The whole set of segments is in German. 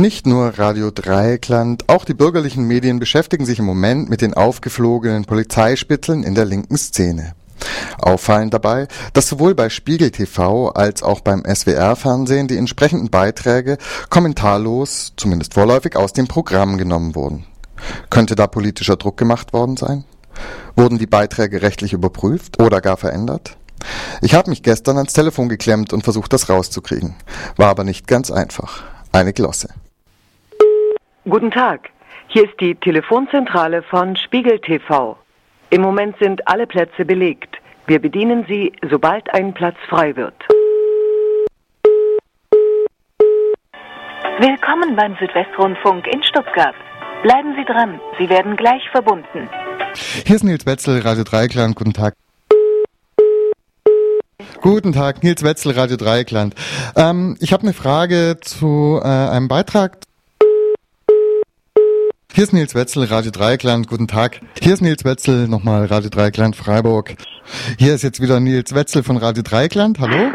Nicht nur Radio Dreieckland, auch die bürgerlichen Medien beschäftigen sich im Moment mit den aufgeflogenen Polizeispitzeln in der linken Szene. Auffallend dabei, dass sowohl bei Spiegel TV als auch beim SWR-Fernsehen die entsprechenden Beiträge kommentarlos, zumindest vorläufig, aus dem Programm genommen wurden. Könnte da politischer Druck gemacht worden sein? Wurden die Beiträge rechtlich überprüft oder gar verändert? Ich habe mich gestern ans Telefon geklemmt und versucht, das rauszukriegen. War aber nicht ganz einfach. Eine Glosse. Guten Tag. Hier ist die Telefonzentrale von Spiegel TV. Im Moment sind alle Plätze belegt. Wir bedienen Sie, sobald ein Platz frei wird. Willkommen beim Südwestrundfunk in Stuttgart. Bleiben Sie dran, Sie werden gleich verbunden. Hier ist Nils Wetzel, Radio Dreiklang. Guten Tag. Guten Tag, Nils Wetzel, Radio Dreieckland. Ähm, ich habe eine Frage zu äh, einem Beitrag. Hier ist Nils Wetzel, Radio Dreieckland. Guten Tag. Hier ist Nils Wetzel, nochmal Radio Dreieckland Freiburg. Hier ist jetzt wieder Nils Wetzel von Radio Dreieckland. Hallo?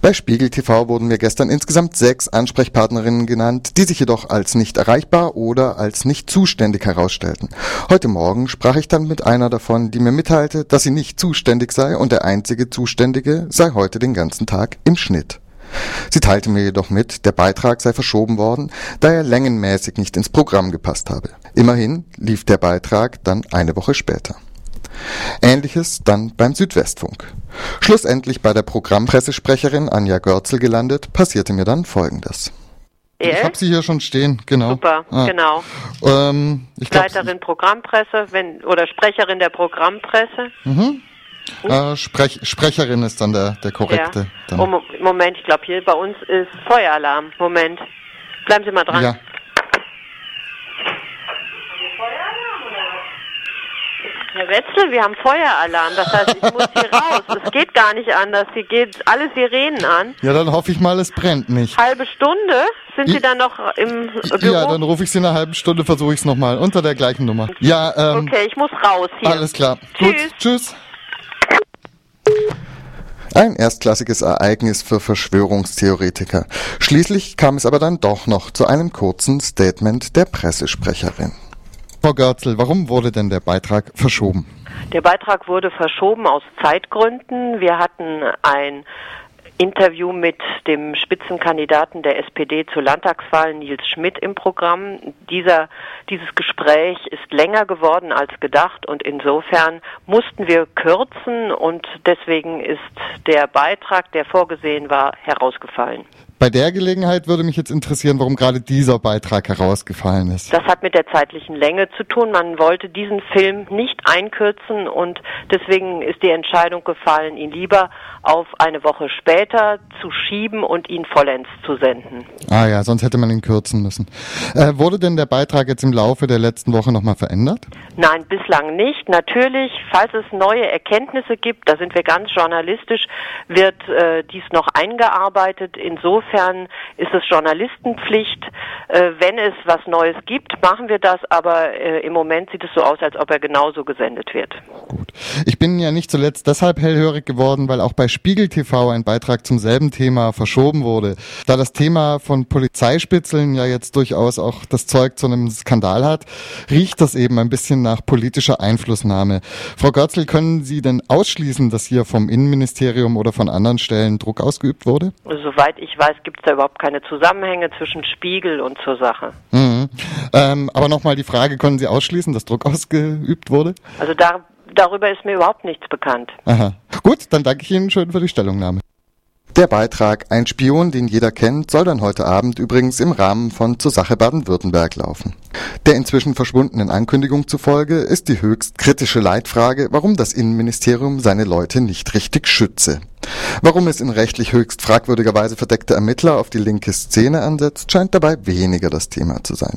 Bei Spiegel TV wurden mir gestern insgesamt sechs Ansprechpartnerinnen genannt, die sich jedoch als nicht erreichbar oder als nicht zuständig herausstellten. Heute Morgen sprach ich dann mit einer davon, die mir mitteilte, dass sie nicht zuständig sei und der einzige Zuständige sei heute den ganzen Tag im Schnitt. Sie teilte mir jedoch mit, der Beitrag sei verschoben worden, da er längenmäßig nicht ins Programm gepasst habe. Immerhin lief der Beitrag dann eine Woche später. Ähnliches dann beim Südwestfunk. Schlussendlich bei der Programmpressesprecherin Anja Görzel gelandet, passierte mir dann Folgendes. Ich habe sie hier schon stehen, genau. Super, Ah. genau. Ähm, ich glaub, Leiterin Programmpresse, wenn oder Sprecherin der Programmpresse. Äh, Sprech, Sprecherin ist dann der, der korrekte. ja. Oh, Mo- Moment, ich glaube hier bei uns ist Feueralarm. Moment. Bleiben Sie mal dran. ja. Herr Wetzel, wir haben Feueralarm. Das heißt, ich muss hier raus. Es geht gar nicht anders. Hier geht alle Sirenen an. ja, dann hoffe ich mal, es brennt nicht. Halbe Stunde sind Sie dann noch im Büro? Ja, dann rufe ich sie in einer halben Stunde, versuche ich es nochmal, unter der gleichen Nummer. Ja, ähm, okay, ich muss raus hier. alles klar. Tschüss. Gut, tschüss. Ein erstklassiges Ereignis für Verschwörungstheoretiker. Schließlich kam es aber dann doch noch zu einem kurzen Statement der Pressesprecherin. Frau Görzel, warum wurde denn der Beitrag verschoben? Der Beitrag wurde verschoben aus Zeitgründen. Wir hatten ein Interview mit dem Spitzenkandidaten der SPD zur Landtagswahl, Nils Schmidt, im Programm. Dieser, dieses Gespräch ist länger geworden als gedacht und insofern mussten wir kürzen und deswegen ist der Beitrag, der vorgesehen war, herausgefallen. Bei der Gelegenheit würde mich jetzt interessieren, warum gerade dieser Beitrag herausgefallen ist. Das hat mit der zeitlichen Länge zu tun. Man wollte diesen Film nicht einkürzen und deswegen ist die Entscheidung gefallen, ihn lieber auf eine Woche später zu schieben und ihn vollends zu senden. Ah ja, sonst hätte man ihn kürzen müssen. Äh, wurde denn der Beitrag jetzt im Laufe der letzten Woche nochmal verändert? Nein, bislang nicht. Natürlich, falls es neue Erkenntnisse gibt, da sind wir ganz journalistisch, wird äh, dies noch eingearbeitet. Insofern ist es Journalistenpflicht. Äh, wenn es was Neues gibt, machen wir das, aber äh, im Moment sieht es so aus, als ob er genauso gesendet wird. Gut. Ich bin ja nicht zuletzt deshalb hellhörig geworden, weil auch bei Spiegel TV ein Beitrag zum selben Thema verschoben wurde. Da das Thema von Polizeispitzeln ja jetzt durchaus auch das Zeug zu einem Skandal hat, riecht das eben ein bisschen nach politischer Einflussnahme. Frau Görzel, können Sie denn ausschließen, dass hier vom Innenministerium oder von anderen Stellen Druck ausgeübt wurde? Soweit ich weiß, gibt es da überhaupt keine Zusammenhänge zwischen Spiegel und zur Sache. Mhm. Ähm, aber nochmal die Frage, können Sie ausschließen, dass Druck ausgeübt wurde? Also da, darüber ist mir überhaupt nichts bekannt. Aha. Gut, dann danke ich Ihnen schön für die Stellungnahme. Der Beitrag Ein Spion, den jeder kennt, soll dann heute Abend übrigens im Rahmen von Zur Sache Baden-Württemberg laufen. Der inzwischen verschwundenen Ankündigung zufolge ist die höchst kritische Leitfrage, warum das Innenministerium seine Leute nicht richtig schütze. Warum es in rechtlich höchst fragwürdiger Weise verdeckte Ermittler auf die linke Szene ansetzt, scheint dabei weniger das Thema zu sein.